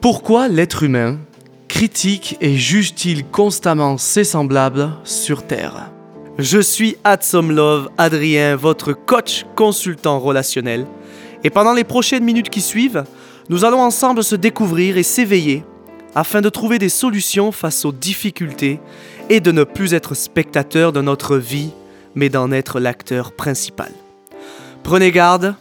Pourquoi l'être humain critique et juge-t-il constamment ses semblables sur Terre? Je suis Love Adrien, votre coach consultant relationnel. Et pendant les prochaines minutes qui suivent, nous allons ensemble se découvrir et s'éveiller afin de trouver des solutions face aux difficultés et de ne plus être spectateur de notre vie, mais d'en être l'acteur principal. Prenez garde,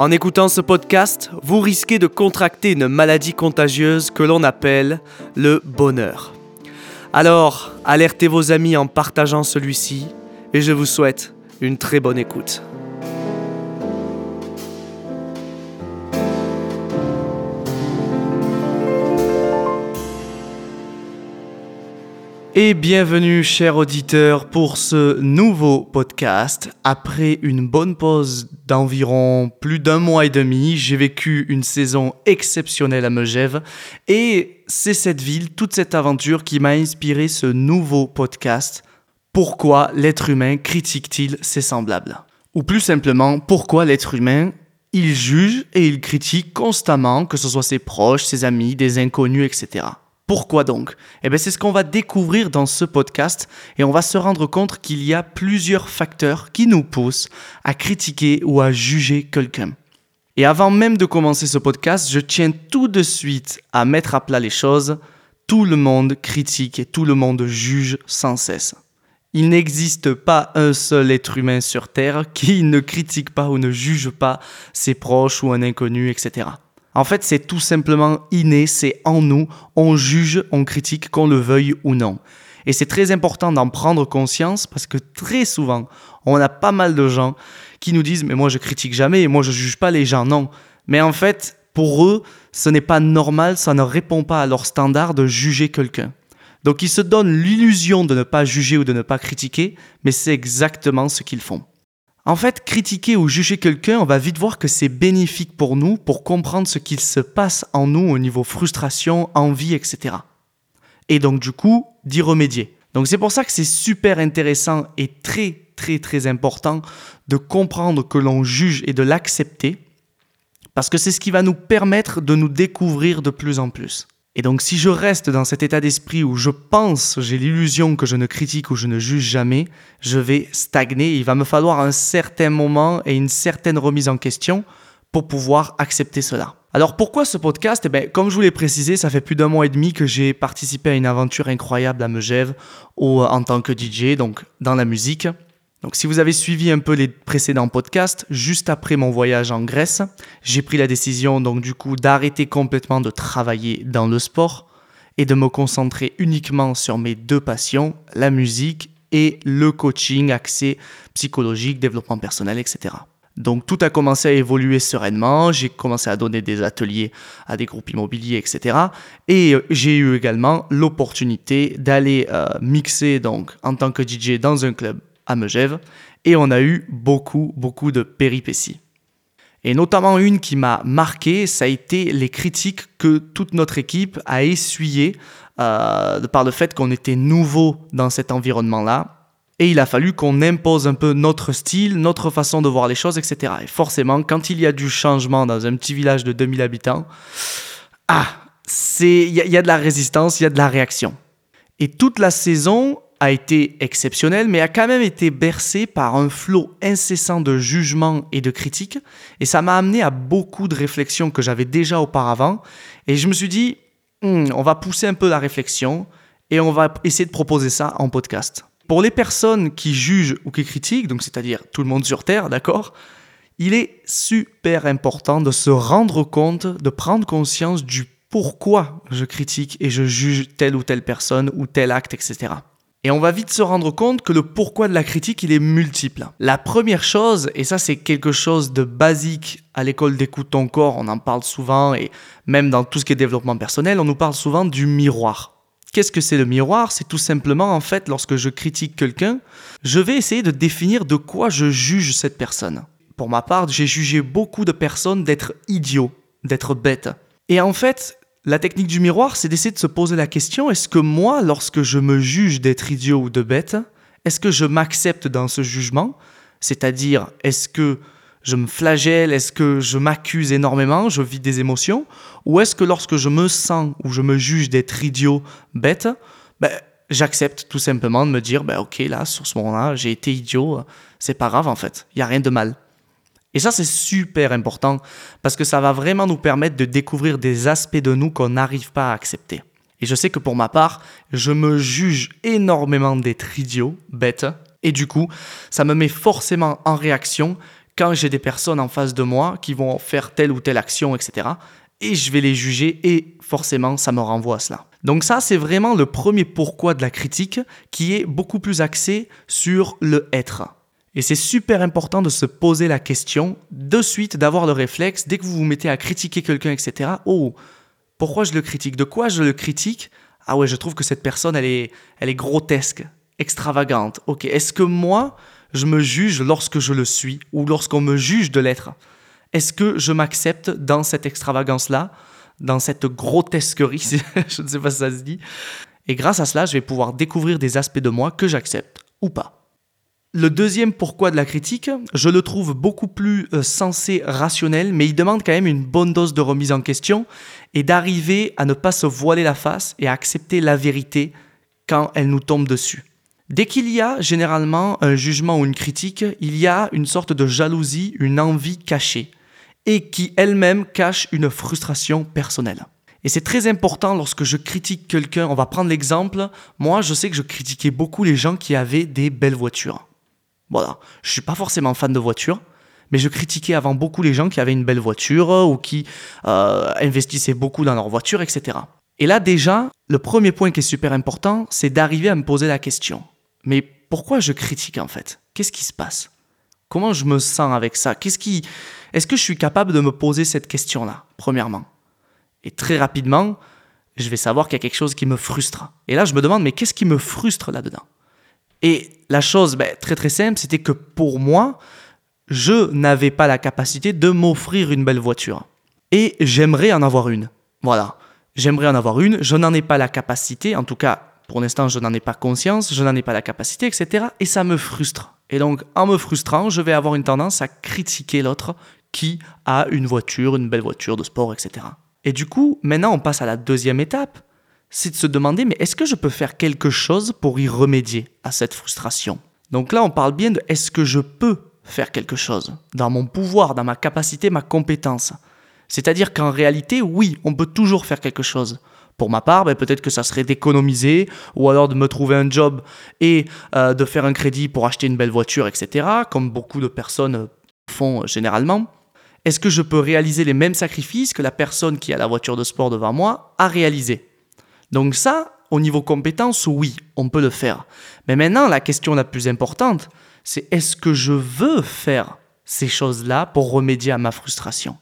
en écoutant ce podcast, vous risquez de contracter une maladie contagieuse que l'on appelle le bonheur. Alors, alertez vos amis en partageant celui-ci et je vous souhaite une très bonne écoute. Et bienvenue, chers auditeurs, pour ce nouveau podcast. Après une bonne pause d'environ plus d'un mois et demi, j'ai vécu une saison exceptionnelle à Megève. Et c'est cette ville, toute cette aventure qui m'a inspiré ce nouveau podcast. Pourquoi l'être humain critique-t-il ses semblables? Ou plus simplement, pourquoi l'être humain il juge et il critique constamment, que ce soit ses proches, ses amis, des inconnus, etc. Pourquoi donc? Eh bien, c'est ce qu'on va découvrir dans ce podcast et on va se rendre compte qu'il y a plusieurs facteurs qui nous poussent à critiquer ou à juger quelqu'un. Et avant même de commencer ce podcast, je tiens tout de suite à mettre à plat les choses. Tout le monde critique et tout le monde juge sans cesse. Il n'existe pas un seul être humain sur Terre qui ne critique pas ou ne juge pas ses proches ou un inconnu, etc. En fait, c'est tout simplement inné, c'est en nous, on juge, on critique, qu'on le veuille ou non. Et c'est très important d'en prendre conscience parce que très souvent, on a pas mal de gens qui nous disent Mais moi, je critique jamais, moi, je juge pas les gens. Non. Mais en fait, pour eux, ce n'est pas normal, ça ne répond pas à leur standard de juger quelqu'un. Donc, ils se donnent l'illusion de ne pas juger ou de ne pas critiquer, mais c'est exactement ce qu'ils font. En fait, critiquer ou juger quelqu'un, on va vite voir que c'est bénéfique pour nous pour comprendre ce qu'il se passe en nous au niveau frustration, envie, etc. Et donc du coup, d'y remédier. Donc c'est pour ça que c'est super intéressant et très très très important de comprendre que l'on juge et de l'accepter, parce que c'est ce qui va nous permettre de nous découvrir de plus en plus. Et donc si je reste dans cet état d'esprit où je pense, j'ai l'illusion que je ne critique ou je ne juge jamais, je vais stagner. Il va me falloir un certain moment et une certaine remise en question pour pouvoir accepter cela. Alors pourquoi ce podcast? Eh bien, Comme je vous l'ai précisé, ça fait plus d'un mois et demi que j'ai participé à une aventure incroyable à Megève en tant que DJ, donc dans la musique. Donc si vous avez suivi un peu les précédents podcasts, juste après mon voyage en Grèce, j'ai pris la décision donc du coup d'arrêter complètement de travailler dans le sport et de me concentrer uniquement sur mes deux passions, la musique et le coaching axé psychologique, développement personnel, etc. Donc tout a commencé à évoluer sereinement, j'ai commencé à donner des ateliers à des groupes immobiliers, etc. Et euh, j'ai eu également l'opportunité d'aller euh, mixer donc en tant que DJ dans un club à Megève et on a eu beaucoup, beaucoup de péripéties. Et notamment une qui m'a marqué, ça a été les critiques que toute notre équipe a essuyées euh, par le fait qu'on était nouveau dans cet environnement-là. Et il a fallu qu'on impose un peu notre style, notre façon de voir les choses, etc. Et forcément, quand il y a du changement dans un petit village de 2000 habitants, ah, il y, y a de la résistance, il y a de la réaction. Et toute la saison, a été exceptionnel, mais a quand même été bercé par un flot incessant de jugements et de critiques. Et ça m'a amené à beaucoup de réflexions que j'avais déjà auparavant. Et je me suis dit, hmm, on va pousser un peu la réflexion et on va essayer de proposer ça en podcast. Pour les personnes qui jugent ou qui critiquent, donc c'est-à-dire tout le monde sur Terre, d'accord Il est super important de se rendre compte, de prendre conscience du pourquoi je critique et je juge telle ou telle personne ou tel acte, etc. Et on va vite se rendre compte que le pourquoi de la critique, il est multiple. La première chose, et ça c'est quelque chose de basique à l'école d'écoute ton corps, on en parle souvent, et même dans tout ce qui est développement personnel, on nous parle souvent du miroir. Qu'est-ce que c'est le miroir? C'est tout simplement, en fait, lorsque je critique quelqu'un, je vais essayer de définir de quoi je juge cette personne. Pour ma part, j'ai jugé beaucoup de personnes d'être idiots, d'être bêtes. Et en fait, la technique du miroir, c'est d'essayer de se poser la question, est-ce que moi, lorsque je me juge d'être idiot ou de bête, est-ce que je m'accepte dans ce jugement? C'est-à-dire, est-ce que je me flagelle Est-ce que je m'accuse énormément Je vis des émotions? Ou est-ce que lorsque je me sens ou je me juge d'être idiot, bête, ben, j'accepte tout simplement de me dire, ben, ok, là, sur ce moment-là, j'ai été idiot, c'est pas grave en fait, il n'y a rien de mal. Et ça, c'est super important parce que ça va vraiment nous permettre de découvrir des aspects de nous qu'on n'arrive pas à accepter. Et je sais que pour ma part, je me juge énormément d'être idiot, bête, et du coup, ça me met forcément en réaction quand j'ai des personnes en face de moi qui vont faire telle ou telle action, etc. Et je vais les juger et forcément, ça me renvoie à cela. Donc ça, c'est vraiment le premier pourquoi de la critique qui est beaucoup plus axé sur le être. Et c'est super important de se poser la question, de suite d'avoir le réflexe, dès que vous vous mettez à critiquer quelqu'un, etc. Oh, pourquoi je le critique? De quoi je le critique? Ah ouais, je trouve que cette personne, elle est, elle est grotesque, extravagante. Ok, est-ce que moi, je me juge lorsque je le suis ou lorsqu'on me juge de l'être? Est-ce que je m'accepte dans cette extravagance-là, dans cette grotesquerie, je ne sais pas si ça se dit? Et grâce à cela, je vais pouvoir découvrir des aspects de moi que j'accepte ou pas. Le deuxième pourquoi de la critique, je le trouve beaucoup plus euh, sensé, rationnel, mais il demande quand même une bonne dose de remise en question et d'arriver à ne pas se voiler la face et à accepter la vérité quand elle nous tombe dessus. Dès qu'il y a généralement un jugement ou une critique, il y a une sorte de jalousie, une envie cachée, et qui elle-même cache une frustration personnelle. Et c'est très important lorsque je critique quelqu'un, on va prendre l'exemple, moi je sais que je critiquais beaucoup les gens qui avaient des belles voitures. Voilà, je suis pas forcément fan de voitures, mais je critiquais avant beaucoup les gens qui avaient une belle voiture ou qui euh, investissaient beaucoup dans leur voiture, etc. Et là déjà, le premier point qui est super important, c'est d'arriver à me poser la question. Mais pourquoi je critique en fait? Qu'est-ce qui se passe? Comment je me sens avec ça? Qu'est-ce qui Est-ce que je suis capable de me poser cette question-là Premièrement? Et très rapidement, je vais savoir qu'il y a quelque chose qui me frustre. Et là, je me demande mais qu'est-ce qui me frustre là-dedans? Et la chose ben, très très simple, c'était que pour moi, je n'avais pas la capacité de m'offrir une belle voiture. Et j'aimerais en avoir une. Voilà. J'aimerais en avoir une, je n'en ai pas la capacité, en tout cas pour l'instant, je n'en ai pas conscience, je n'en ai pas la capacité, etc. Et ça me frustre. Et donc, en me frustrant, je vais avoir une tendance à critiquer l'autre qui a une voiture, une belle voiture de sport, etc. Et du coup, maintenant, on passe à la deuxième étape. C'est de se demander, mais est-ce que je peux faire quelque chose pour y remédier à cette frustration? Donc là, on parle bien de est-ce que je peux faire quelque chose dans mon pouvoir, dans ma capacité, ma compétence? C'est-à-dire qu'en réalité, oui, on peut toujours faire quelque chose. Pour ma part, ben, peut-être que ça serait d'économiser ou alors de me trouver un job et euh, de faire un crédit pour acheter une belle voiture, etc., comme beaucoup de personnes font généralement. Est-ce que je peux réaliser les mêmes sacrifices que la personne qui a la voiture de sport devant moi a réalisé? Donc ça, au niveau compétence, oui, on peut le faire. Mais maintenant, la question la plus importante, c'est est-ce que je veux faire ces choses-là pour remédier à ma frustration?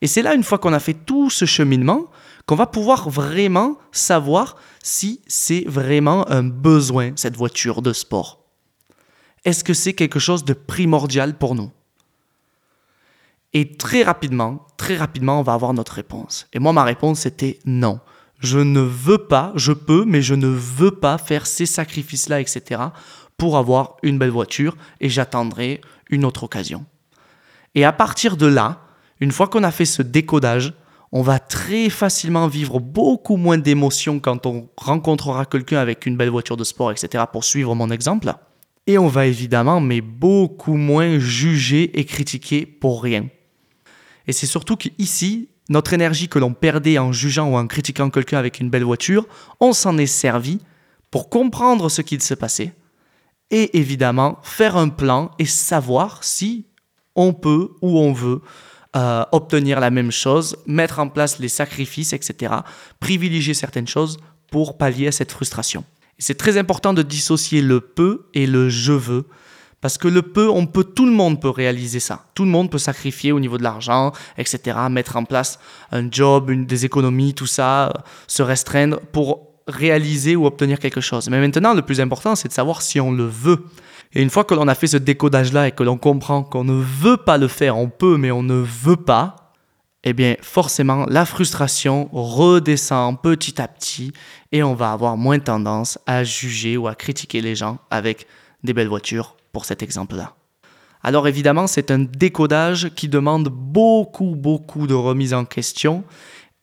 Et c'est là, une fois qu'on a fait tout ce cheminement, qu'on va pouvoir vraiment savoir si c'est vraiment un besoin, cette voiture de sport. Est-ce que c'est quelque chose de primordial pour nous? Et très rapidement, très rapidement, on va avoir notre réponse. Et moi, ma réponse, c'était non. Je ne veux pas, je peux, mais je ne veux pas faire ces sacrifices-là, etc., pour avoir une belle voiture, et j'attendrai une autre occasion. Et à partir de là, une fois qu'on a fait ce décodage, on va très facilement vivre beaucoup moins d'émotions quand on rencontrera quelqu'un avec une belle voiture de sport, etc., pour suivre mon exemple. Et on va évidemment, mais beaucoup moins juger et critiquer pour rien. Et c'est surtout qu'ici, notre énergie que l'on perdait en jugeant ou en critiquant quelqu'un avec une belle voiture, on s'en est servi pour comprendre ce qu'il se passait et évidemment faire un plan et savoir si on peut ou on veut euh, obtenir la même chose, mettre en place les sacrifices, etc. Privilégier certaines choses pour pallier à cette frustration. C'est très important de dissocier le peut et le je veux. Parce que le peu, on peut, tout le monde peut réaliser ça. Tout le monde peut sacrifier au niveau de l'argent, etc. Mettre en place un job, des économies, tout ça, se restreindre pour réaliser ou obtenir quelque chose. Mais maintenant, le plus important, c'est de savoir si on le veut. Et une fois que l'on a fait ce décodage-là et que l'on comprend qu'on ne veut pas le faire, on peut, mais on ne veut pas, eh bien forcément, la frustration redescend petit à petit et on va avoir moins tendance à juger ou à critiquer les gens avec des belles voitures, cet exemple-là. alors évidemment c'est un décodage qui demande beaucoup beaucoup de remise en question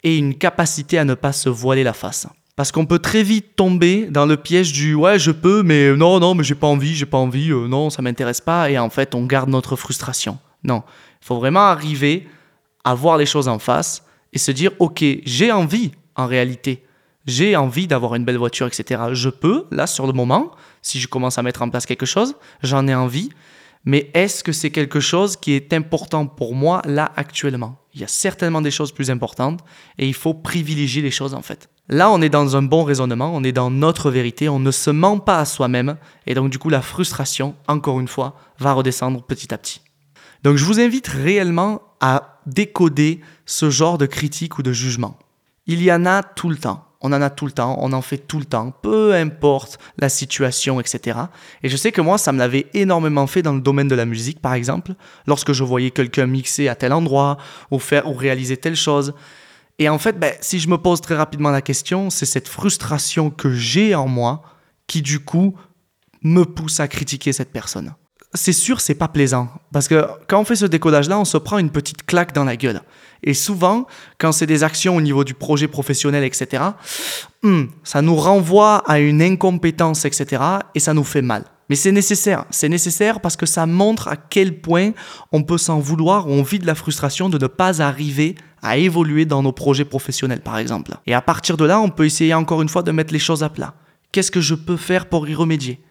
et une capacité à ne pas se voiler la face. Parce qu'on peut très vite tomber dans le piège du ouais je peux mais non non mais j'ai pas envie j'ai pas envie euh, non ça m'intéresse pas et en fait on garde notre frustration. Non, il faut vraiment arriver à voir les choses en face et se dire ok j'ai envie en réalité j'ai envie d'avoir une belle voiture etc. Je peux là sur le moment si je commence à mettre en place quelque chose j'en ai envie mais est-ce que c'est quelque chose qui est important pour moi là actuellement? Il y a certainement des choses plus importantes et il faut privilégier les choses en fait. Là, on est dans un bon raisonnement, on est dans notre vérité, on ne se ment pas à soi-même et donc du coup la frustration, encore une fois, va redescendre petit à petit. Donc je vous invite réellement à décoder ce genre de critique ou de jugement. Il y en a tout le temps on en a tout le temps, on en fait tout le temps, peu importe la situation, etc. Et je sais que moi, ça me l'avait énormément fait dans le domaine de la musique, par exemple, lorsque je voyais quelqu'un mixer à tel endroit, ou faire ou réaliser telle chose. Et en fait, ben, si je me pose très rapidement la question, c'est cette frustration que j'ai en moi qui, du coup, me pousse à critiquer cette personne. C'est sûr, c'est pas plaisant. Parce que quand on fait ce décodage-là, on se prend une petite claque dans la gueule. Et souvent, quand c'est des actions au niveau du projet professionnel, etc., hmm, ça nous renvoie à une incompétence, etc., et ça nous fait mal. Mais c'est nécessaire. C'est nécessaire parce que ça montre à quel point on peut s'en vouloir ou on vit de la frustration de ne pas arriver à évoluer dans nos projets professionnels, par exemple. Et à partir de là, on peut essayer encore une fois de mettre les choses à plat. Qu'est-ce que je peux faire pour y remédier?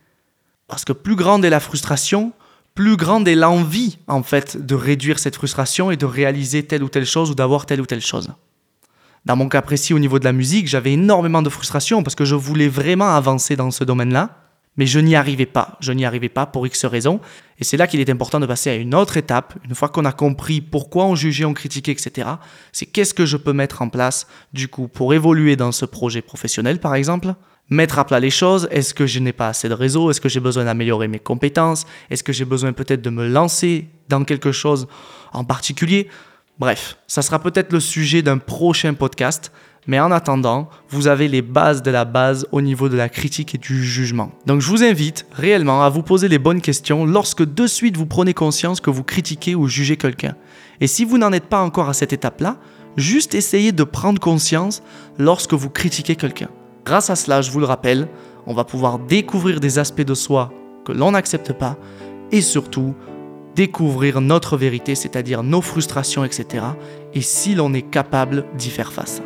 Parce que plus grande est la frustration, plus grande est l'envie, en fait, de réduire cette frustration et de réaliser telle ou telle chose ou d'avoir telle ou telle chose. Dans mon cas précis, au niveau de la musique, j'avais énormément de frustration parce que je voulais vraiment avancer dans ce domaine-là, mais je n'y arrivais pas. Je n'y arrivais pas pour X raisons. Et c'est là qu'il est important de passer à une autre étape, une fois qu'on a compris pourquoi on jugeait, on critiquait, etc. C'est qu'est-ce que je peux mettre en place, du coup, pour évoluer dans ce projet professionnel, par exemple, mettre à plat les choses. Est-ce que je n'ai pas assez de réseau? Est-ce que j'ai besoin d'améliorer mes compétences? Est-ce que j'ai besoin peut-être de me lancer dans quelque chose en particulier? Bref, ça sera peut-être le sujet d'un prochain podcast. Mais en attendant, vous avez les bases de la base au niveau de la critique et du jugement. Donc je vous invite réellement à vous poser les bonnes questions lorsque de suite vous prenez conscience que vous critiquez ou jugez quelqu'un. Et si vous n'en êtes pas encore à cette étape-là, juste essayez de prendre conscience lorsque vous critiquez quelqu'un. Grâce à cela, je vous le rappelle, on va pouvoir découvrir des aspects de soi que l'on n'accepte pas et surtout découvrir notre vérité, c'est-à-dire nos frustrations, etc. Et si l'on est capable d'y faire face.